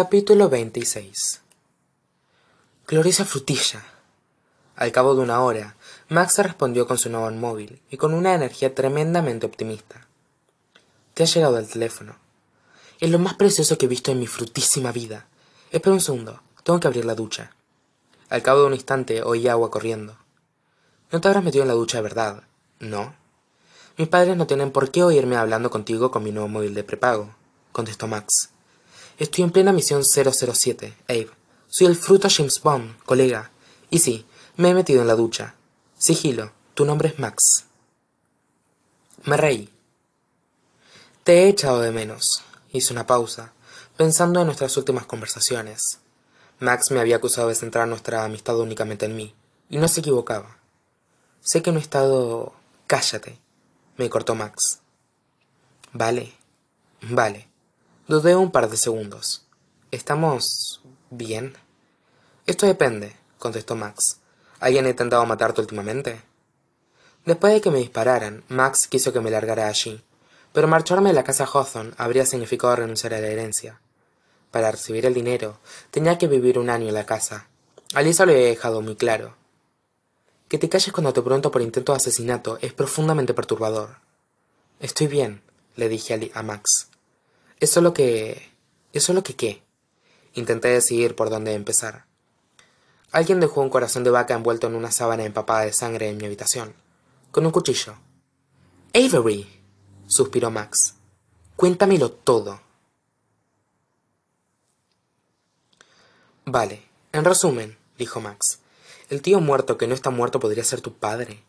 Capítulo 26 Gloriosa frutilla. Al cabo de una hora, Max respondió con su nuevo móvil y con una energía tremendamente optimista. Te ha llegado el teléfono. Es lo más precioso que he visto en mi frutísima vida. Espera un segundo, tengo que abrir la ducha. Al cabo de un instante oí agua corriendo. No te habrás metido en la ducha de verdad, ¿no? Mis padres no tienen por qué oírme hablando contigo con mi nuevo móvil de prepago, contestó Max. Estoy en plena misión 007, Abe. Soy el fruto James Bond, colega. Y sí, me he metido en la ducha. Sigilo, tu nombre es Max. Me reí. Te he echado de menos. Hice una pausa, pensando en nuestras últimas conversaciones. Max me había acusado de centrar nuestra amistad únicamente en mí, y no se equivocaba. Sé que no he estado... Cállate, me cortó Max. Vale, vale. Dudé un par de segundos. ¿Estamos bien? Esto depende, contestó Max. ¿Alguien ha intentado matarte últimamente? Después de que me dispararan, Max quiso que me largara allí, pero marcharme de la casa Hawthorne habría significado renunciar a la herencia. Para recibir el dinero, tenía que vivir un año en la casa. Alisa lo había dejado muy claro. Que te calles cuando te pregunto por intento de asesinato es profundamente perturbador. Estoy bien, le dije a Max. Es solo que... ¿Es solo que qué? Intenté decidir por dónde empezar. Alguien dejó un corazón de vaca envuelto en una sábana empapada de sangre en mi habitación, con un cuchillo. Avery, suspiró Max. Cuéntamelo todo. Vale, en resumen, dijo Max, el tío muerto que no está muerto podría ser tu padre.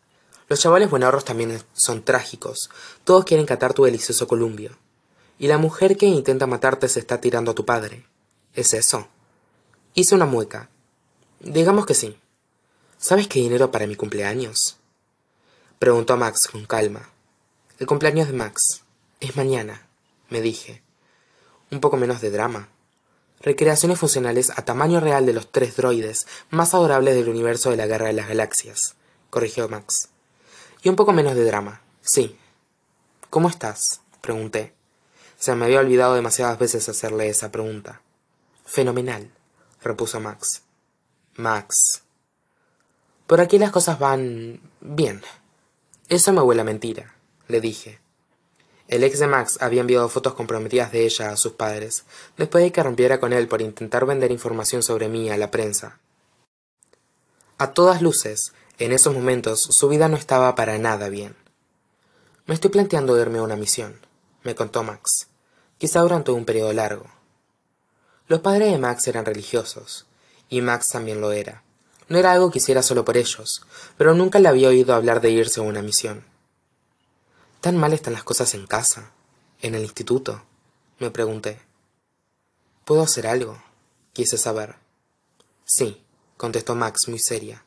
Los chavales buenarros también son trágicos. Todos quieren catar tu delicioso columbio. Y la mujer que intenta matarte se está tirando a tu padre. ¿Es eso? Hice una mueca. Digamos que sí. ¿Sabes qué dinero para mi cumpleaños? Preguntó Max con calma. El cumpleaños de Max. Es mañana, me dije. Un poco menos de drama recreaciones funcionales a tamaño real de los tres droides más adorables del universo de la Guerra de las Galaxias, corrigió Max. Y un poco menos de drama, sí. ¿Cómo estás? pregunté. Se me había olvidado demasiadas veces hacerle esa pregunta. Fenomenal, repuso Max. Max. Por aquí las cosas van bien. Eso me huele a mentira, le dije. El ex de Max había enviado fotos comprometidas de ella a sus padres, después de que rompiera con él por intentar vender información sobre mí a la prensa. A todas luces, en esos momentos su vida no estaba para nada bien. Me estoy planteando irme a una misión, me contó Max, quizá durante un periodo largo. Los padres de Max eran religiosos, y Max también lo era. No era algo que hiciera solo por ellos, pero nunca le había oído hablar de irse a una misión. ¿Tan mal están las cosas en casa? ¿En el instituto? Me pregunté. ¿Puedo hacer algo? Quise saber. Sí, contestó Max muy seria.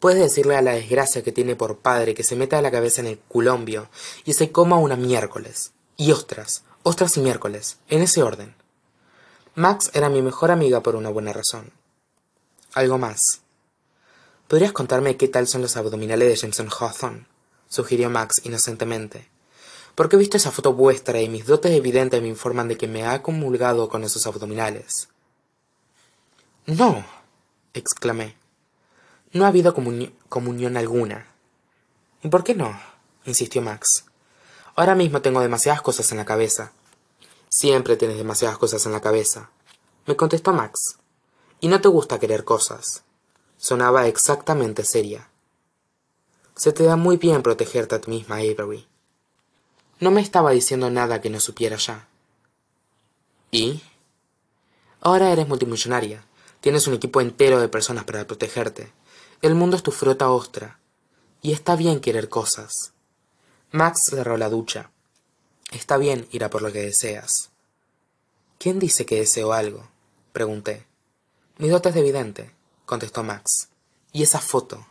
Puedes decirle a la desgracia que tiene por padre que se meta la cabeza en el culombio y se coma una miércoles. Y ostras, ostras y miércoles, en ese orden. Max era mi mejor amiga por una buena razón. Algo más. ¿Podrías contarme qué tal son los abdominales de Jameson Hawthorne? sugirió Max inocentemente. Porque he visto esa foto vuestra y mis dotes evidentes me informan de que me ha comulgado con esos abdominales. No, exclamé. No ha habido comunión alguna. ¿Y por qué no? insistió Max. Ahora mismo tengo demasiadas cosas en la cabeza. Siempre tienes demasiadas cosas en la cabeza, me contestó Max. Y no te gusta querer cosas. Sonaba exactamente seria. Se te da muy bien protegerte a ti misma, Avery. No me estaba diciendo nada que no supiera ya. ¿Y? Ahora eres multimillonaria. Tienes un equipo entero de personas para protegerte. El mundo es tu fruta ostra. Y está bien querer cosas. Max cerró la ducha. Está bien ir a por lo que deseas. ¿Quién dice que deseo algo? pregunté. Mis dotes de evidente, contestó Max. Y esa foto,